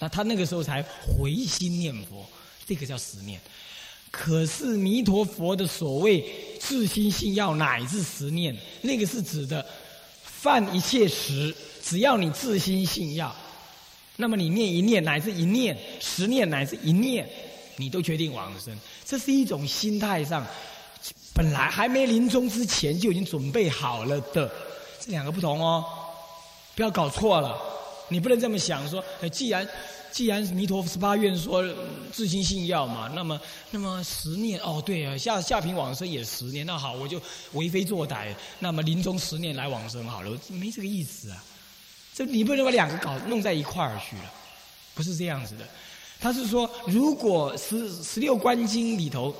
那他那个时候才回心念佛，这个叫十念。可是弥陀佛的所谓自心信要乃至十念，那个是指的犯一切时，只要你自心信要，那么你念一念乃至一念，十念乃至一念，你都决定往生。这是一种心态上，本来还没临终之前就已经准备好了的，这两个不同哦，不要搞错了。你不能这么想说，既然。既然弥陀十八愿说自心信要嘛，那么那么十年哦，对啊，下下品往生也十年，那好，我就为非作歹，那么临终十年来往生好了，没这个意思啊。这你不能把两个搞弄在一块儿去了，不是这样子的。他是说，如果十十六观经里头，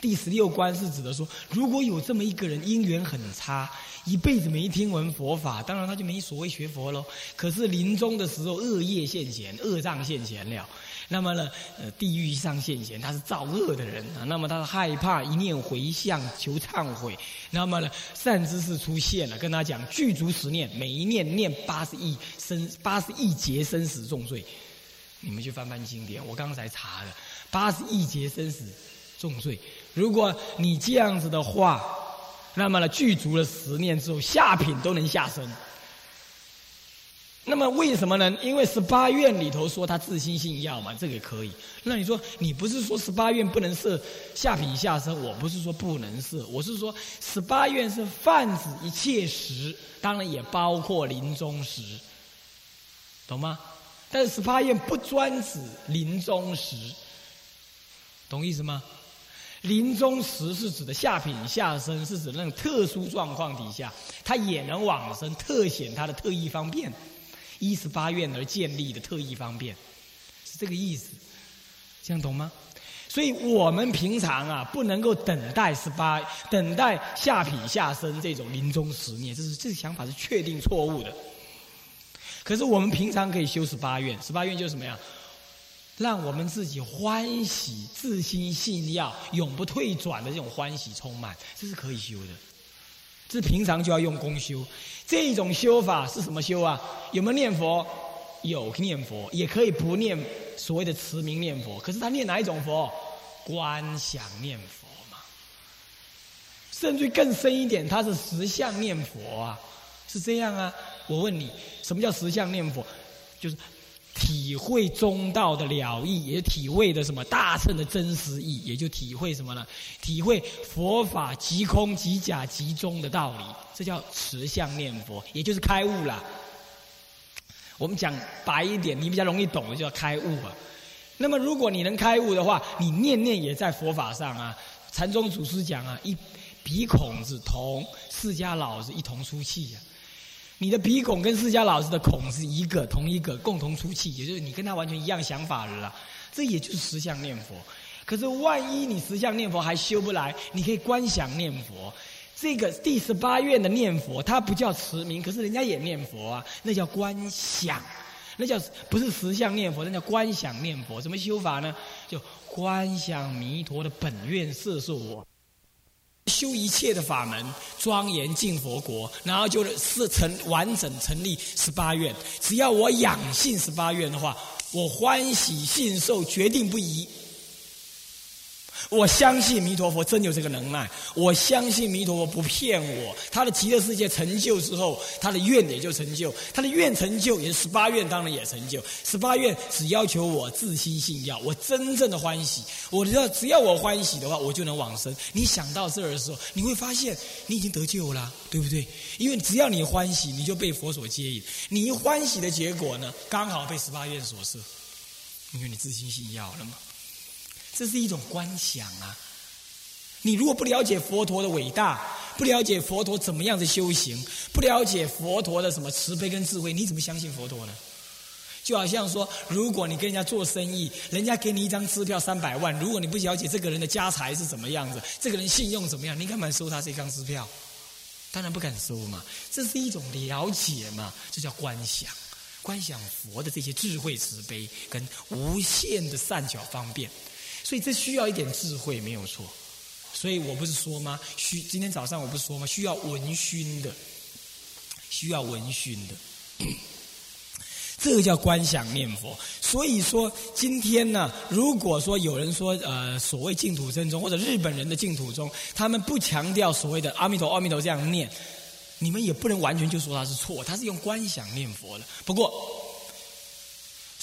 第十六关是指的说，如果有这么一个人因缘很差。一辈子没听闻佛法，当然他就没所谓学佛喽。可是临终的时候，恶业现前，恶障现前了。那么呢，呃，地狱上现前，他是造恶的人啊。那么他害怕一念回向求忏悔。那么呢，善知识出现了，跟他讲具足十念，每一念念八十亿生八十亿劫生死重罪。你们去翻翻经典，我刚才查的八十亿劫生死重罪。如果你这样子的话。那么呢，具足了十念之后，下品都能下生。那么为什么呢？因为十八愿里头说他自心性要嘛，这个可以。那你说你不是说十八愿不能设下品下生？我不是说不能设，我是说十八愿是泛指一切时，当然也包括临终时，懂吗？但是十八愿不专指临终时，懂意思吗？临终时是指的下品下生，是指那种特殊状况底下，他也能往生，特显他的特异方便，一十八愿而建立的特异方便，是这个意思，这样懂吗？所以我们平常啊，不能够等待十八，等待下品下生这种临终时念，这是这个想法是确定错误的。可是我们平常可以修十八愿，十八愿就是什么呀？让我们自己欢喜、自心信要、永不退转的这种欢喜充满，这是可以修的。这平常就要用功修。这种修法是什么修啊？有没有念佛？有念佛，也可以不念所谓的持名念佛。可是他念哪一种佛？观想念佛嘛。甚至更深一点，他是实相念佛啊，是这样啊。我问你，什么叫实相念佛？就是。体会中道的了义，也体会的什么大乘的真实义，也就体会什么呢？体会佛法即空即假即中的道理，这叫持相念佛，也就是开悟了。我们讲白一点，你比较容易懂的，就叫开悟啊。那么如果你能开悟的话，你念念也在佛法上啊。禅宗祖师讲啊，一鼻孔子同释迦老子一同出气呀。你的鼻孔跟释迦老师的孔是一个，同一个，共同出气，也就是你跟他完全一样想法了。这也就是实相念佛。可是万一你实相念佛还修不来，你可以观想念佛。这个第十八愿的念佛，它不叫持名，可是人家也念佛啊，那叫观想，那叫不是实相念佛，那叫观想念佛。怎么修法呢？就观想弥陀的本愿摄受我。修一切的法门，庄严进佛国，然后就是成完整成立十八愿。只要我养性十八愿的话，我欢喜信受，决定不移。我相信弥陀佛真有这个能耐，我相信弥陀佛不骗我。他的极乐世界成就之后，他的愿也就成就，他的愿成就，也是十八愿当然也成就。十八愿只要求我自心信要，我真正的欢喜。我知道只要我欢喜的话，我就能往生。你想到这儿的时候，你会发现你已经得救了，对不对？因为只要你欢喜，你就被佛所接引。你一欢喜的结果呢，刚好被十八愿所摄，因为你自心信要了嘛。这是一种观想啊！你如果不了解佛陀的伟大，不了解佛陀怎么样的修行，不了解佛陀的什么慈悲跟智慧，你怎么相信佛陀呢？就好像说，如果你跟人家做生意，人家给你一张支票三百万，如果你不了解这个人的家财是怎么样子，这个人信用怎么样，你敢不敢收他这张支票？当然不敢收嘛！这是一种了解嘛，这叫观想，观想佛的这些智慧慈悲跟无限的善巧方便。所以这需要一点智慧，没有错。所以我不是说吗？需今天早上我不是说吗？需要闻熏的，需要闻熏的。这个叫观想念佛。所以说，今天呢，如果说有人说，呃，所谓净土真宗或者日本人的净土宗，他们不强调所谓的阿弥陀阿弥陀这样念，你们也不能完全就说他是错，他是用观想念佛的。不过，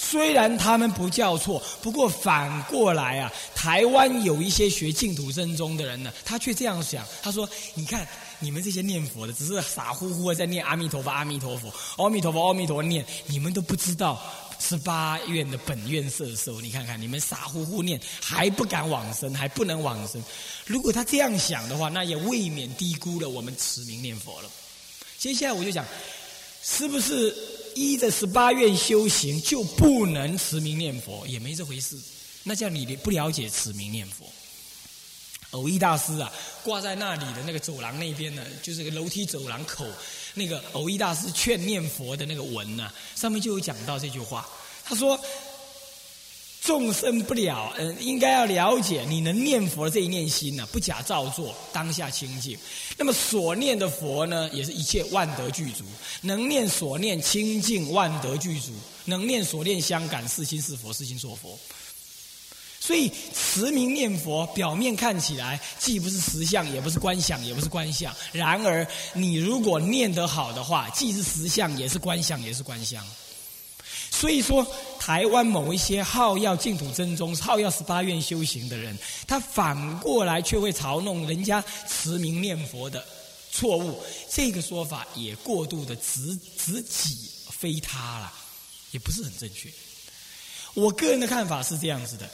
虽然他们不叫错，不过反过来啊，台湾有一些学净土真宗的人呢，他却这样想，他说：“你看。”你们这些念佛的，只是傻乎乎的在念阿弥陀佛，阿弥陀佛，阿弥陀佛，阿弥陀佛念，你们都不知道十八愿的本愿色受。你看看，你们傻乎乎念，还不敢往生，还不能往生。如果他这样想的话，那也未免低估了我们持名念佛了。接下来我就讲，是不是依着十八愿修行就不能持名念佛？也没这回事。那叫你不了解持名念佛。偶一大师啊，挂在那里的那个走廊那边呢，就是个楼梯走廊口，那个偶一大师劝念佛的那个文呢，上面就有讲到这句话。他说：“众生不了，嗯，应该要了解，你能念佛这一念心呢，不假造作，当下清净。那么所念的佛呢，也是一切万德具足，能念所念清净，万德具足，能念所念相感，是心是佛，是心作佛。”所以持名念佛，表面看起来既不是实相，也不是观想，也不是观相。然而，你如果念得好的话，既是实相，也是观想，也是观相。所以说，台湾某一些好要净土真宗、好要十八愿修行的人，他反过来却会嘲弄人家持名念佛的错误。这个说法也过度的直直己非他了，也不是很正确。我个人的看法是这样子的。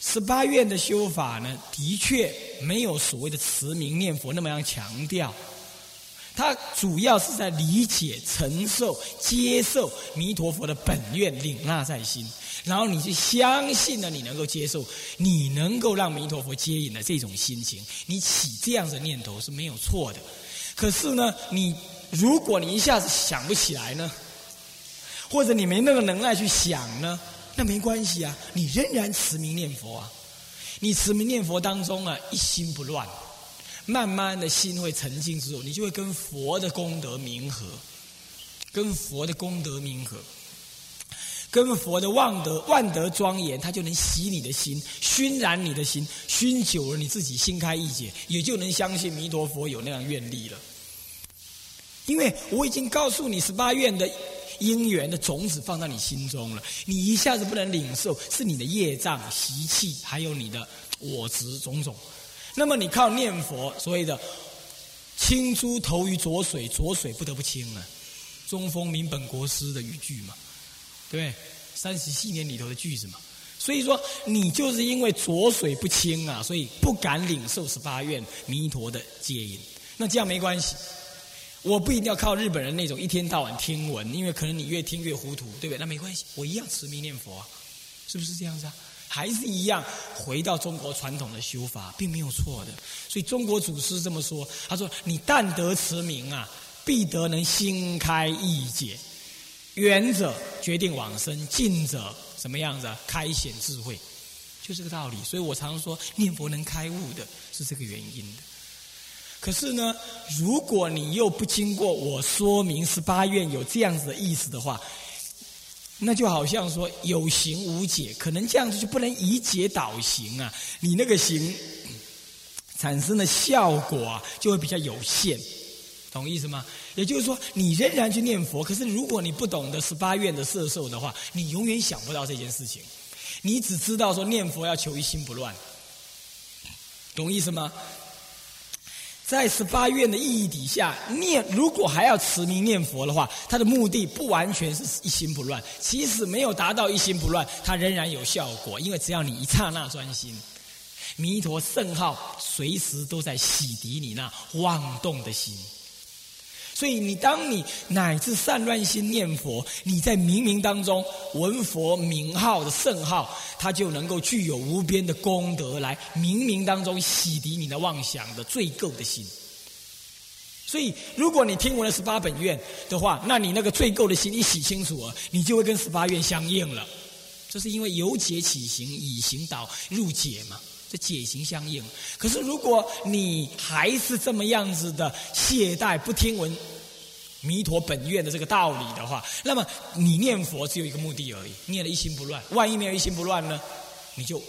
十八愿的修法呢，的确没有所谓的持名念佛那么样强调。他主要是在理解、承受、接受弥陀佛的本愿，领纳在心，然后你去相信了，你能够接受，你能够让弥陀佛接引的这种心情，你起这样的念头是没有错的。可是呢，你如果你一下子想不起来呢，或者你没那个能耐去想呢？那没关系啊，你仍然持名念佛啊。你持名念佛当中啊，一心不乱，慢慢的心会沉静之后，你就会跟佛的功德冥合，跟佛的功德冥合，跟佛的万德万德庄严，它就能洗你的心，熏染你的心，熏久了，你自己心开意解，也就能相信弥陀佛有那样愿力了。因为我已经告诉你十八愿的。因缘的种子放到你心中了，你一下子不能领受，是你的业障习气，还有你的我执种种。那么你靠念佛，所谓的清珠投于浊水，浊水不得不清啊。中风明本国师的语句嘛，对，对三十七年里头的句子嘛。所以说，你就是因为浊水不清啊，所以不敢领受十八愿弥陀的接引。那这样没关系。我不一定要靠日本人那种一天到晚听闻，因为可能你越听越糊涂，对不对？那没关系，我一样持名念佛，啊，是不是这样子啊？还是一样回到中国传统的修法，并没有错的。所以中国祖师这么说，他说：“你但得持名啊，必得能心开意解，远者决定往生，近者什么样子？开显智慧，就这个道理。所以我常说，念佛能开悟的，是这个原因的。”可是呢，如果你又不经过我说明十八愿有这样子的意思的话，那就好像说有形无解，可能这样子就不能以解导行啊。你那个行产生的效果啊，就会比较有限，懂意思吗？也就是说，你仍然去念佛，可是如果你不懂得十八愿的摄受的话，你永远想不到这件事情。你只知道说念佛要求一心不乱，懂意思吗？在十八愿的意义底下，念如果还要持名念佛的话，他的目的不完全是一心不乱。即使没有达到一心不乱，它仍然有效果。因为只要你一刹那专心，弥陀圣号随时都在洗涤你那妄动的心。所以，你当你乃至散乱心念佛，你在冥冥当中闻佛名号的圣号，它就能够具有无边的功德，来冥冥当中洗涤你的妄想的罪垢的心。所以，如果你听闻了十八本愿的话，那你那个罪垢的心一洗清楚了，你就会跟十八愿相应了。这是因为由解起行，以行导入解嘛。这解行相应，可是如果你还是这么样子的懈怠不听闻弥陀本愿的这个道理的话，那么你念佛只有一个目的而已，念了一心不乱。万一没有一心不乱呢，你就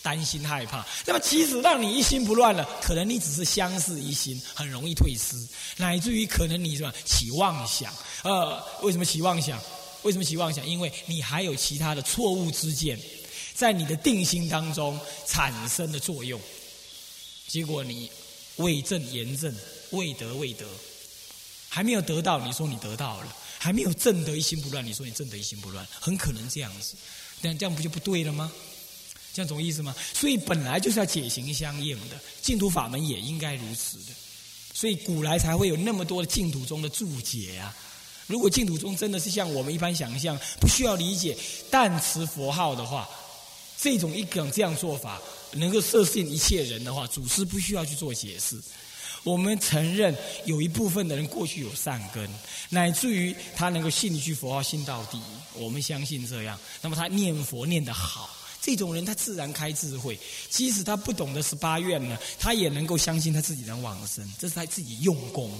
担心害怕。那么即使让你一心不乱了，可能你只是相似一心，很容易退失，乃至于可能你什么起妄想。呃，为什么起妄想？为什么起妄想？因为你还有其他的错误之见，在你的定心当中产生的作用，结果你未正言正，未得未得。还没有得到，你说你得到了；还没有正得一心不乱，你说你正得一心不乱，很可能这样子。那这样不就不对了吗？这样懂意思吗？所以本来就是要解行相应的，净土法门也应该如此的。所以古来才会有那么多的净土中的注解啊。如果净土中真的是像我们一般想象，不需要理解但持佛号的话，这种一种这样做法能够摄信一切人的话，祖师不需要去做解释。我们承认有一部分的人过去有善根，乃至于他能够信一句佛号信到底。我们相信这样，那么他念佛念得好，这种人他自然开智慧。即使他不懂得十八愿呢，他也能够相信他自己能往生，这是他自己用功。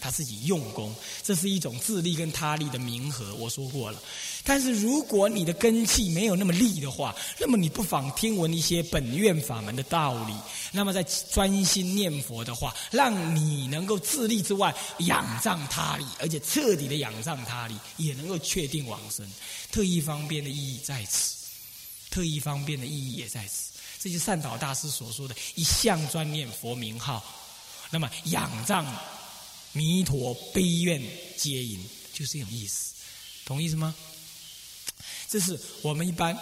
他自己用功，这是一种自利跟他利的冥合。我说过了，但是如果你的根气没有那么利的话，那么你不妨听闻一些本愿法门的道理，那么在专心念佛的话，让你能够自利之外，仰仗他利，而且彻底的仰仗他利，也能够确定往生。特意方便的意义在此，特意方便的意义也在此。这就是善导大师所说的一向专念佛名号，那么仰仗。弥陀悲愿接引，就是这种意思，懂意思吗？这是我们一般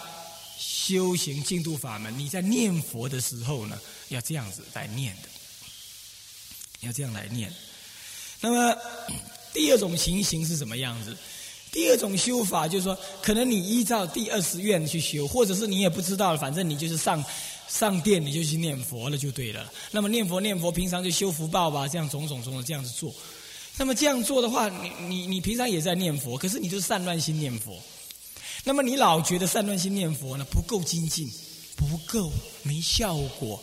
修行净土法门，你在念佛的时候呢，要这样子来念的，要这样来念。那么第二种情形是什么样子？第二种修法就是说，可能你依照第二十愿去修，或者是你也不知道，反正你就是上。上殿你就去念佛了就对了。那么念佛念佛，平常就修福报吧，这样种种种种这样子做。那么这样做的话，你你你平常也在念佛，可是你就是散乱心念佛。那么你老觉得散乱心念佛呢不够精进，不够没效果。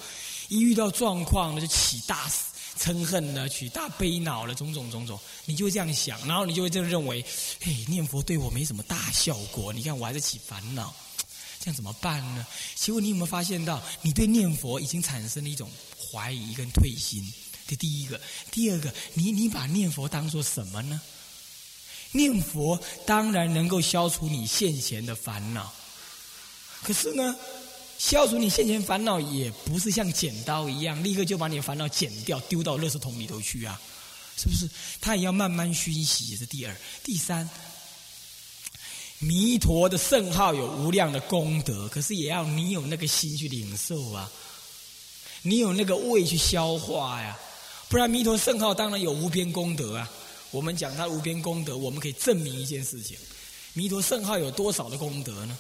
一遇到状况呢就起大嗔恨了，起大悲恼了，种种种种，你就会这样想，然后你就会这样认为：嘿，念佛对我没什么大效果。你看我还在起烦恼。这样怎么办呢？结果你有没有发现到，你对念佛已经产生了一种怀疑跟退心？这第一个，第二个，你你把念佛当做什么呢？念佛当然能够消除你现前的烦恼，可是呢，消除你现前烦恼也不是像剪刀一样，立刻就把你的烦恼剪掉，丢到垃圾桶里头去啊，是不是？它也要慢慢熏习。这是第二，第三。弥陀的圣号有无量的功德，可是也要你有那个心去领受啊，你有那个胃去消化呀，不然弥陀圣号当然有无边功德啊。我们讲它无边功德，我们可以证明一件事情：弥陀圣号有多少的功德呢？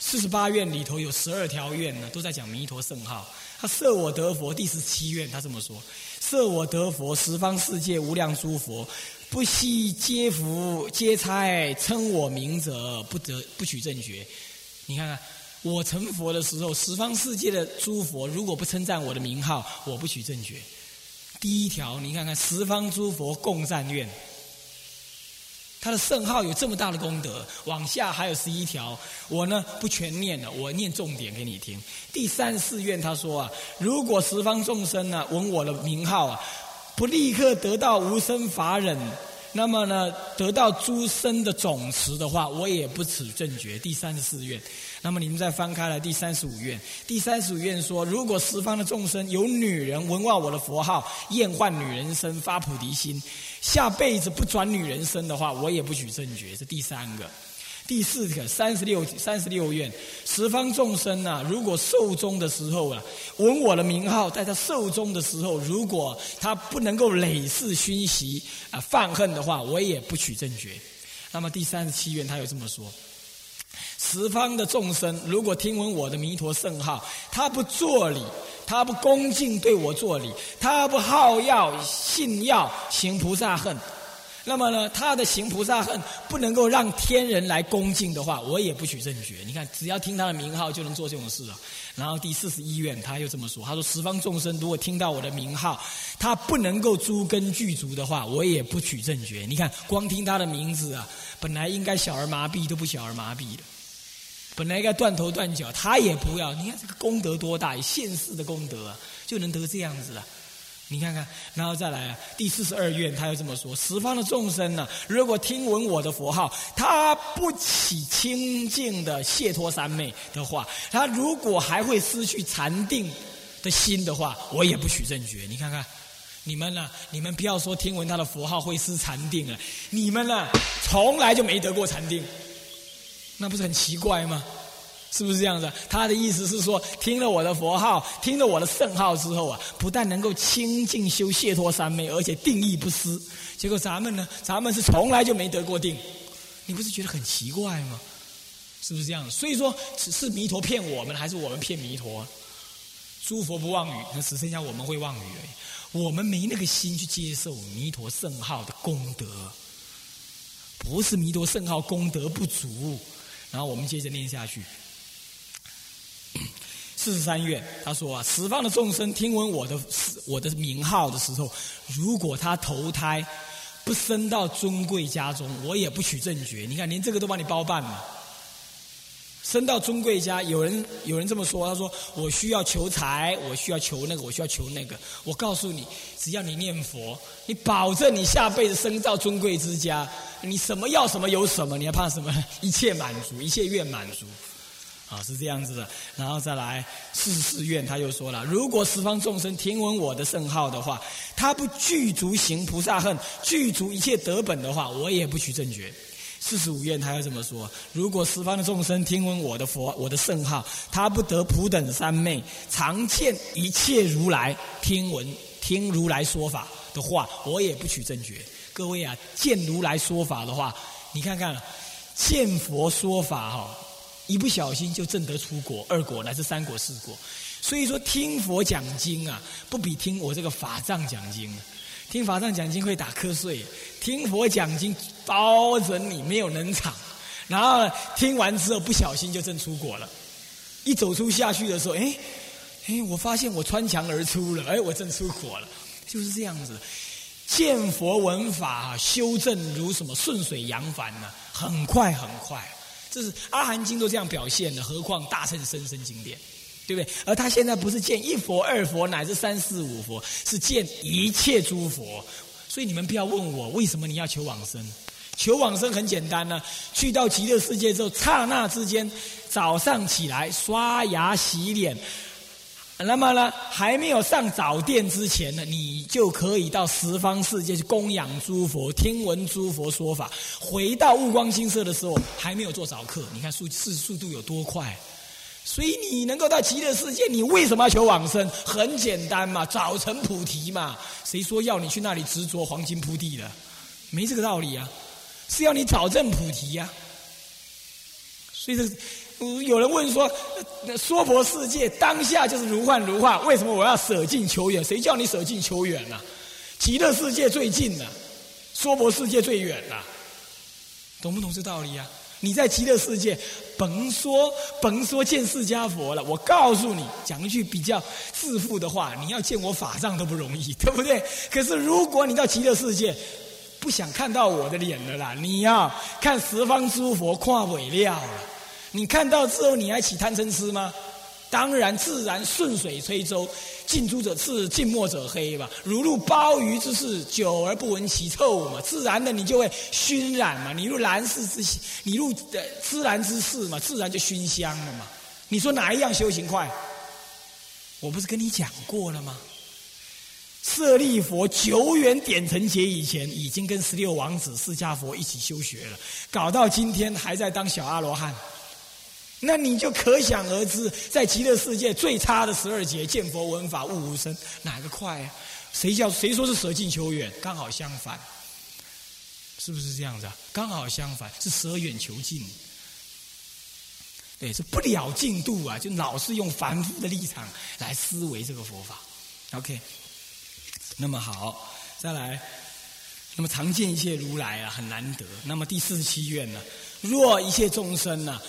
四十八愿里头有十二条愿呢，都在讲弥陀圣号。他设我得佛第十七愿，他这么说：设我得佛，十方世界无量诸佛。不惜皆福皆差，称我名者不得不取正觉。你看看，我成佛的时候，十方世界的诸佛如果不称赞我的名号，我不取正觉。第一条，你看看十方诸佛共赞愿，他的圣号有这么大的功德。往下还有十一条，我呢不全念了，我念重点给你听。第三四愿他说啊，如果十方众生呢闻我的名号啊。不立刻得到无生法忍，那么呢，得到诸生的总持的话，我也不持正觉。第三十四愿，那么你们再翻开了第三十五愿。第三十五愿说，如果十方的众生有女人闻望我的佛号，厌患女人身，发菩提心，下辈子不转女人身的话，我也不取正觉。这第三个。第四个三十六三十六愿，十方众生呐，如果寿终的时候啊，闻我的名号，在他寿终的时候，如果他不能够累世熏习啊犯恨的话，我也不取正觉。那么第三十七愿他又这么说：十方的众生如果听闻我的弥陀圣号，他不作礼，他不恭敬对我作礼，他不好药信药行菩萨恨。那么呢，他的行菩萨恨不能够让天人来恭敬的话，我也不取正觉。你看，只要听他的名号就能做这种事了。然后第四十一愿他又这么说：他说十方众生如果听到我的名号，他不能够诸根具足的话，我也不取正觉。你看，光听他的名字啊，本来应该小儿麻痹都不小儿麻痹的，本来应该断头断脚，他也不要。你看这个功德多大，现世的功德啊，就能得这样子了。你看看，然后再来啊，第四十二愿，他又这么说：十方的众生呢，如果听闻我的佛号，他不起清净的解脱三昧的话，他如果还会失去禅定的心的话，我也不许正觉。你看看，你们呢？你们不要说听闻他的佛号会失禅定了，你们呢，从来就没得过禅定，那不是很奇怪吗？是不是这样子？他的意思是说，听了我的佛号，听了我的圣号之后啊，不但能够清净修解脱三昧，而且定力不失。结果咱们呢，咱们是从来就没得过定，你不是觉得很奇怪吗？是不是这样？所以说，只是弥陀骗我们，还是我们骗弥陀？诸佛不妄语，那只剩下我们会妄语而已。我们没那个心去接受弥陀圣号的功德，不是弥陀圣号功德不足。然后我们接着念下去。四十三愿，他说啊，十方的众生听闻我的我的名号的时候，如果他投胎不生到尊贵家中，我也不取正觉。你看，连这个都帮你包办了。生到尊贵家，有人有人这么说，他说我需要求财，我需要求那个，我需要求那个。我告诉你，只要你念佛，你保证你下辈子生到尊贵之家，你什么要什么有什么，你还怕什么？一切满足，一切愿满足。啊，是这样子的，然后再来四十四愿，他又说了：如果十方众生听闻我的圣号的话，他不具足行菩萨恨，具足一切德本的话，我也不取正觉。四十五愿，他又这么说：如果十方的众生听闻我的佛、我的圣号，他不得普等三昧，常见一切如来听闻听如来说法的话，我也不取正觉。各位啊，见如来说法的话，你看看，见佛说法哈。一不小心就证得出国、二国乃至三国、四国，所以说听佛讲经啊，不比听我这个法藏讲经。听法藏讲经会打瞌睡，听佛讲经包准你没有能场。然后听完之后不小心就证出国了，一走出下去的时候，哎哎，我发现我穿墙而出了，哎，我证出国了，就是这样子。见佛闻法修正如什么顺水扬帆呢？很快很快。这是阿含经都这样表现的，何况大乘深深经典，对不对？而他现在不是见一佛、二佛，乃至三四五佛，是见一切诸佛。所以你们不要问我为什么你要求往生？求往生很简单呢，去到极乐世界之后，刹那之间，早上起来刷牙洗脸。那么呢，还没有上早殿之前呢，你就可以到十方世界去供养诸佛，听闻诸佛说法。回到悟光金色的时候，还没有做早课。你看速速速度有多快？所以你能够到极乐世界，你为什么要求往生？很简单嘛，早成菩提嘛。谁说要你去那里执着黄金铺地的？没这个道理啊，是要你早证菩提呀。所以这。有人问说：“娑婆世界当下就是如幻如化，为什么我要舍近求远？谁叫你舍近求远呢？极乐世界最近了，娑婆世界最远了，懂不懂这道理啊？你在极乐世界，甭说甭说见释迦佛了，我告诉你，讲一句比较自负的话，你要见我法藏都不容易，对不对？可是如果你到极乐世界，不想看到我的脸了啦，你要看十方诸佛跨尾料了。”你看到之后，你还起贪嗔痴吗？当然，自然顺水推舟，近朱者赤，近墨者黑吧。如入鲍鱼之肆，久而不闻其臭嘛。自然的，你就会熏染嘛。你入兰室之，你入自然之事嘛，自然就熏香了嘛。你说哪一样修行快？我不是跟你讲过了吗？舍利佛久远点成劫以前，已经跟十六王子释迦佛一起修学了，搞到今天还在当小阿罗汉。那你就可想而知，在极乐世界最差的十二劫见佛闻法悟无生，哪个快啊？谁叫谁说是舍近求远？刚好相反，是不是这样子啊？刚好相反，是舍远求近。对，是不了进度啊，就老是用凡夫的立场来思维这个佛法。OK，那么好，再来。那么常见一切如来啊，很难得。那么第四十七愿呢？若一切众生呢，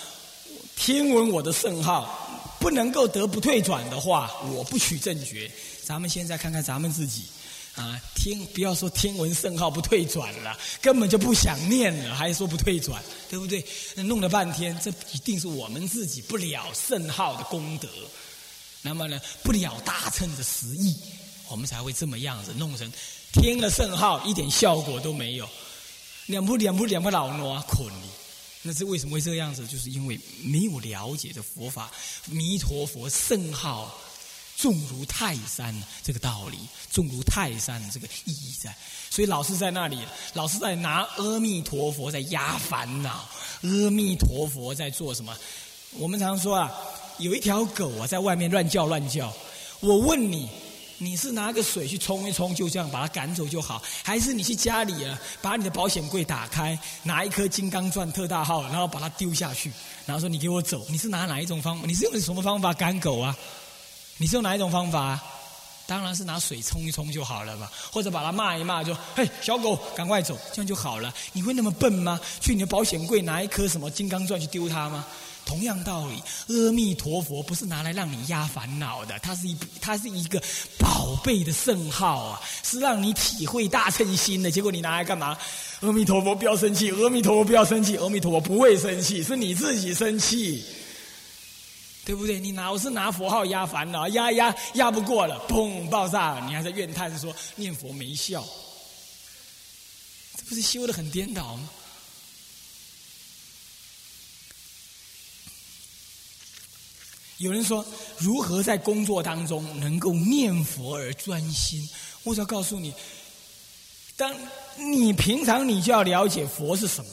听闻我的圣号，不能够得不退转的话，我不取正觉。咱们现在看看咱们自己。啊，听不要说听闻圣号不退转了，根本就不想念了，还说不退转，对不对？弄了半天，这一定是我们自己不了圣号的功德。那么呢，不了大乘的实意，我们才会这么样子弄成听了圣号一点效果都没有，两不两不两不老挪捆你。那是为什么会这样子？就是因为没有了解的佛法，弥陀佛圣号。重如泰山，这个道理，重如泰山，这个意义在。所以老是在那里，老是在拿阿弥陀佛在压烦恼，阿弥陀佛在做什么？我们常说啊，有一条狗啊，在外面乱叫乱叫。我问你，你是拿个水去冲一冲，就这样把它赶走就好，还是你去家里啊，把你的保险柜打开，拿一颗金刚钻特大号，然后把它丢下去，然后说你给我走？你是拿哪一种方？你是用什么方法赶狗啊？你是用哪一种方法？当然是拿水冲一冲就好了嘛，或者把它骂一骂，就嘿小狗赶快走，这样就好了。你会那么笨吗？去你的保险柜拿一颗什么金刚钻去丢它吗？同样道理，阿弥陀佛不是拿来让你压烦恼的，它是一它是一个宝贝的圣号啊，是让你体会大乘心的。结果你拿来干嘛？阿弥陀佛不要生气，阿弥陀佛不要生气，阿弥陀佛不会生气，是你自己生气。对不对？你拿我是拿佛号压烦恼，压压压不过了，砰爆炸了，你还在怨叹说念佛没效，这不是修的很颠倒吗？有人说如何在工作当中能够念佛而专心？我要告诉你，当你平常你就要了解佛是什么。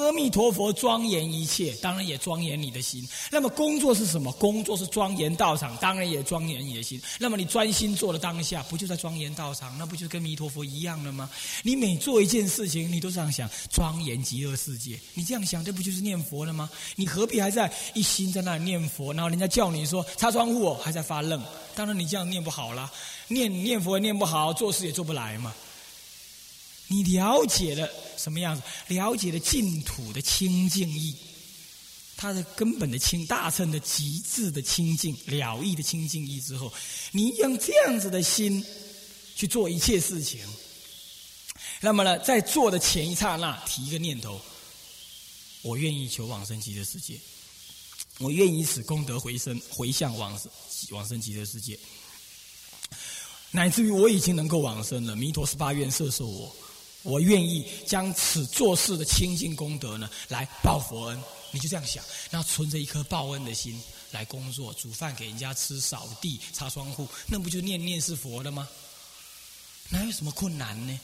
阿弥陀佛，庄严一切，当然也庄严你的心。那么工作是什么？工作是庄严道场，当然也庄严你的心。那么你专心做的当下，不就在庄严道场？那不就跟弥陀佛一样了吗？你每做一件事情，你都这样想：庄严极乐世界。你这样想，这不就是念佛了吗？你何必还在一心在那里念佛？然后人家叫你说擦窗户，还在发愣。当然你这样念不好了，念念佛念不好，做事也做不来嘛。你了解了什么样子？了解了净土的清净意，它的根本的清大乘的极致的清净了义的清净意之后，你用这样子的心去做一切事情。那么呢，在做的前一刹那，提一个念头：我愿意求往生极乐世界，我愿意使功德回生回向往生往生极乐世界，乃至于我已经能够往生了。弥陀十八愿摄受我。我愿意将此做事的清净功德呢，来报佛恩。你就这样想，那存着一颗报恩的心来工作，煮饭给人家吃，扫地、擦窗户，那不就念念是佛的吗？哪有什么困难呢？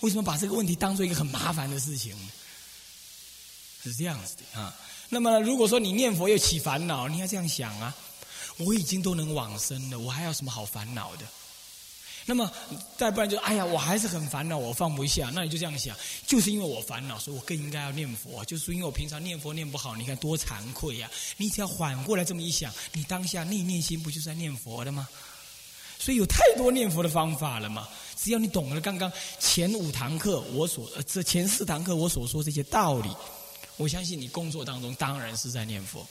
为什么把这个问题当做一个很麻烦的事情？是这样子的啊。那么，如果说你念佛又起烦恼，你要这样想啊：我已经都能往生了，我还要什么好烦恼的？那么再不然就哎呀，我还是很烦恼，我放不下。那你就这样想，就是因为我烦恼，所以我更应该要念佛。就是因为我平常念佛念不好，你看多惭愧呀！你只要缓过来这么一想，你当下念念心不就是在念佛的吗？所以有太多念佛的方法了嘛。只要你懂了刚刚前五堂课我所这前四堂课我所说这些道理，我相信你工作当中当然是在念佛，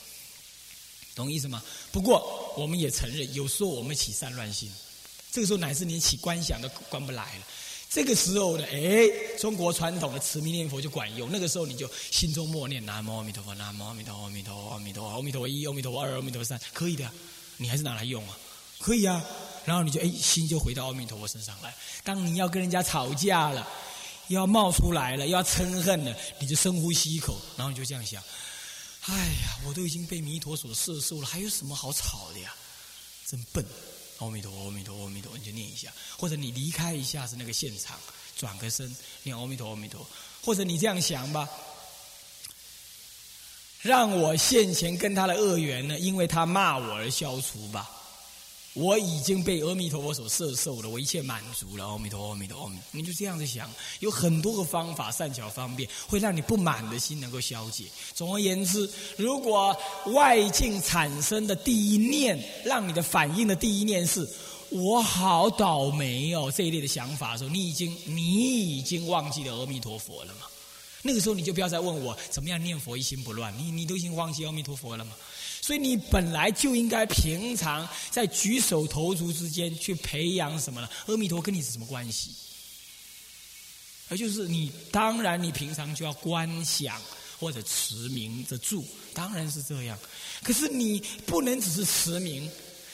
懂意思吗？不过我们也承认，有时候我们起散乱心。这个时候乃至连起观想都观不来了，这个时候呢，哎，中国传统的持名念佛就管用。那个时候你就心中默念南无阿弥陀佛，南无阿弥陀佛，阿弥陀佛，阿弥陀佛，阿弥陀一，阿弥陀佛二，阿弥陀佛三，可以的。你还是拿来用啊？可以啊。然后你就哎，心就回到阿弥陀佛身上来。当你要跟人家吵架了，要冒出来了，要嗔恨了，你就深呼吸一口，然后你就这样想：哎呀，我都已经被弥陀所摄受了，还有什么好吵的呀？真笨。阿弥陀佛，阿弥陀佛，阿弥陀，你就念一下，或者你离开一下是那个现场，转个身念阿弥陀，阿弥陀，或者你这样想吧，让我现前跟他的恶缘呢，因为他骂我而消除吧。我已经被阿弥陀佛所摄受了，我一切满足了。阿弥陀佛，阿弥陀佛，你就这样子想，有很多个方法，善巧方便，会让你不满的心能够消解。总而言之，如果外境产生的第一念，让你的反应的第一念是我好倒霉哦这一类的想法的时候，你已经你已经忘记了阿弥陀佛了嘛？那个时候你就不要再问我怎么样念佛一心不乱，你你都已经忘记阿弥陀佛了嘛？所以你本来就应该平常在举手投足之间去培养什么呢？阿弥陀跟你是什么关系？而就是你当然你平常就要观想或者持名着住，当然是这样。可是你不能只是持名，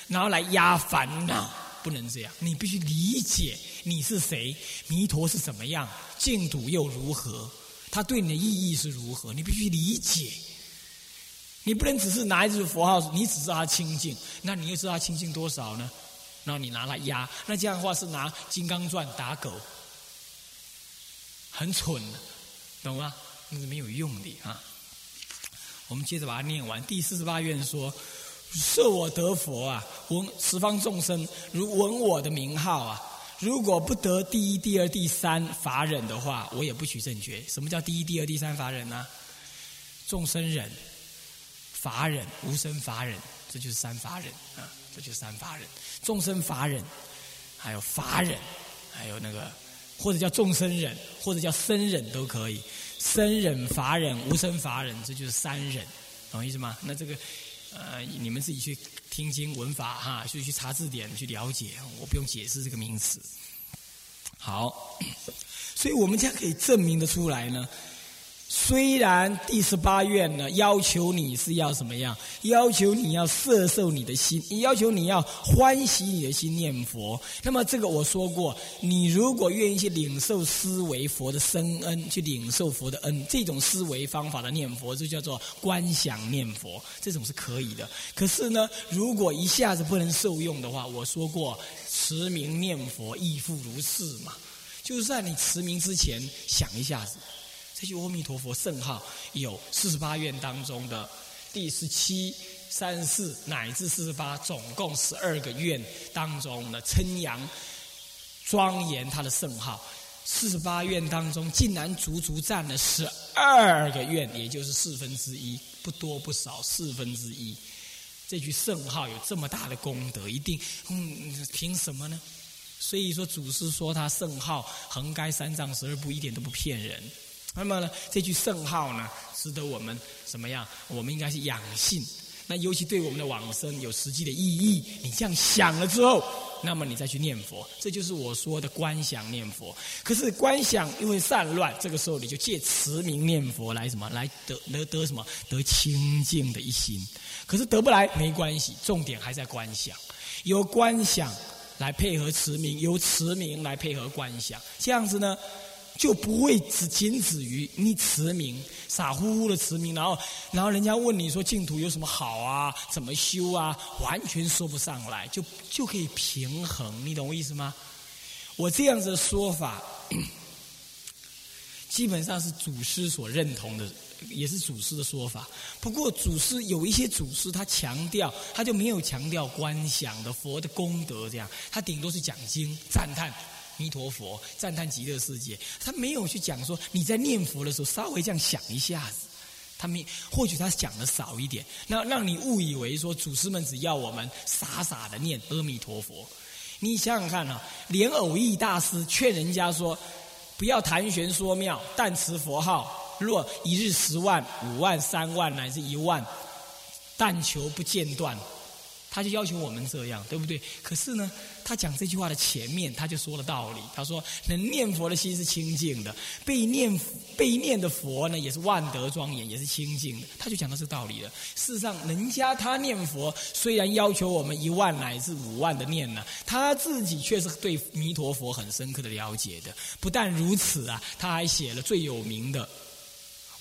然后来压烦恼，不能这样。你必须理解你是谁，弥陀是怎么样，净土又如何，它对你的意义是如何，你必须理解。你不能只是拿一只佛号，你只知道它清净，那你又知道它清净多少呢？然后你拿来压，那这样的话是拿金刚钻打狗，很蠢，懂吗？那是没有用的啊。我们接着把它念完。第四十八愿说：设我得佛啊，闻十方众生如闻我的名号啊，如果不得第一、第二、第三法忍的话，我也不取正觉。什么叫第一、第二、第三法忍呢？众生忍。法忍、无生法忍，这就是三法忍啊！这就是三法忍，众生法忍，还有法忍，还有那个或者叫众生忍，或者叫生忍都可以。生忍、法忍、无生法忍，这就是三忍，懂意思吗？那这个呃，你们自己去听经闻法哈，去去查字典去了解，我不用解释这个名词。好，所以我们将可以证明的出来呢。虽然第十八愿呢要求你是要什么样？要求你要摄受你的心，要求你要欢喜你的心念佛。那么这个我说过，你如果愿意去领受思维佛的深恩，去领受佛的恩，这种思维方法的念佛就叫做观想念佛，这种是可以的。可是呢，如果一下子不能受用的话，我说过持名念佛亦复如是嘛，就是在你持名之前想一下子。这句阿弥陀佛圣号有四十八愿当中的第十七、三十四乃至四十八，总共十二个愿当中的称扬庄严他的圣号。四十八愿当中，竟然足足占了十二个愿，也就是四分之一，不多不少，四分之一。这句圣号有这么大的功德，一定嗯，凭什么呢？所以说，祖师说他圣号横该三藏十二部，一点都不骗人。那么呢，这句圣号呢，值得我们怎么样？我们应该是养性。那尤其对我们的往生有实际的意义。你这样想了之后，那么你再去念佛，这就是我说的观想念佛。可是观想因为散乱，这个时候你就借持名念佛来什么？来得得得什么？得清净的一心。可是得不来没关系，重点还在观想。由观想来配合持名，由持名来配合观想，这样子呢？就不会只仅止于你持名，傻乎乎的持名，然后，然后人家问你说净土有什么好啊？怎么修啊？完全说不上来，就就可以平衡，你懂我意思吗？我这样子的说法，基本上是祖师所认同的，也是祖师的说法。不过祖师有一些祖师他强调，他就没有强调观想的佛的功德，这样他顶多是讲经赞叹。弥陀佛，赞叹极乐世界。他没有去讲说你在念佛的时候稍微这样想一下子，他没或许他讲的少一点，那让你误以为说祖师们只要我们傻傻的念阿弥陀佛。你想想看啊，连偶益大师劝人家说，不要谈玄说妙，但持佛号，若一日十万、五万、三万乃至一万，但求不间断。他就要求我们这样，对不对？可是呢，他讲这句话的前面，他就说了道理。他说：“能念佛的心是清净的，被念被念的佛呢，也是万德庄严，也是清净的。”他就讲到这个道理了。事实上，人家他念佛，虽然要求我们一万乃至五万的念呢，他自己却是对弥陀佛很深刻的了解的。不但如此啊，他还写了最有名的。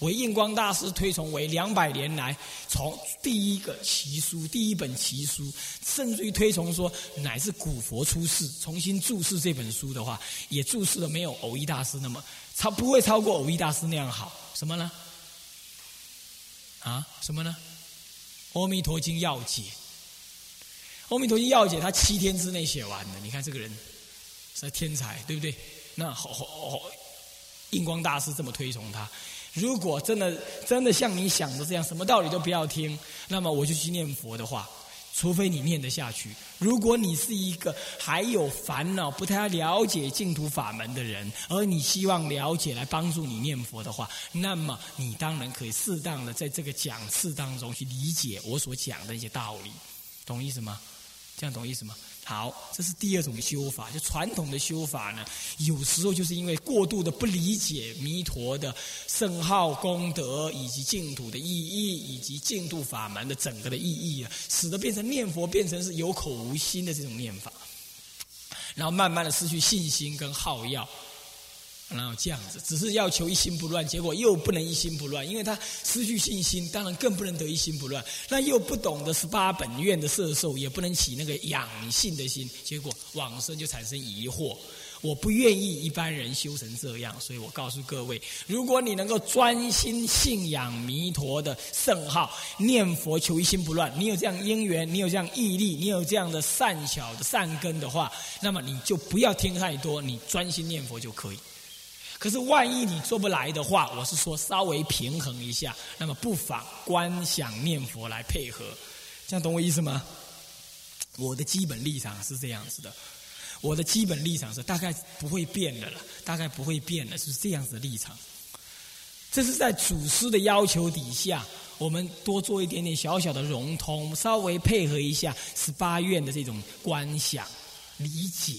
为印光大师推崇为两百年来从第一个奇书，第一本奇书，甚至于推崇说乃是古佛出世，重新注释这本书的话，也注释的没有偶一大师那么超，不会超过偶一大师那样好。什么呢？啊，什么呢？《阿弥陀经要解》，《阿弥陀经要解》他七天之内写完的。你看这个人是天才，对不对？那好好好，印光大师这么推崇他。如果真的真的像你想的这样，什么道理都不要听，那么我就去念佛的话，除非你念得下去。如果你是一个还有烦恼、不太了解净土法门的人，而你希望了解来帮助你念佛的话，那么你当然可以适当的在这个讲次当中去理解我所讲的一些道理，懂意思吗？这样懂意思吗？好，这是第二种修法，就传统的修法呢，有时候就是因为过度的不理解弥陀的圣号功德，以及净土的意义，以及净土法门的整个的意义啊，使得变成念佛变成是有口无心的这种念法，然后慢慢的失去信心跟好药。然后这样子，只是要求一心不乱，结果又不能一心不乱，因为他失去信心，当然更不能得一心不乱。那又不懂得十八本愿的摄受，也不能起那个养性的心，结果往生就产生疑惑。我不愿意一般人修成这样，所以我告诉各位：如果你能够专心信仰弥陀的圣号，念佛求一心不乱，你有这样因缘，你有这样毅力，你有这样的善巧的善根的话，那么你就不要听太多，你专心念佛就可以。可是，万一你做不来的话，我是说稍微平衡一下，那么不妨观想念佛来配合，这样懂我意思吗？我的基本立场是这样子的，我的基本立场是大概不会变的了，大概不会变的，是这样子的立场。这是在祖师的要求底下，我们多做一点点小小的融通，稍微配合一下十八愿的这种观想理解。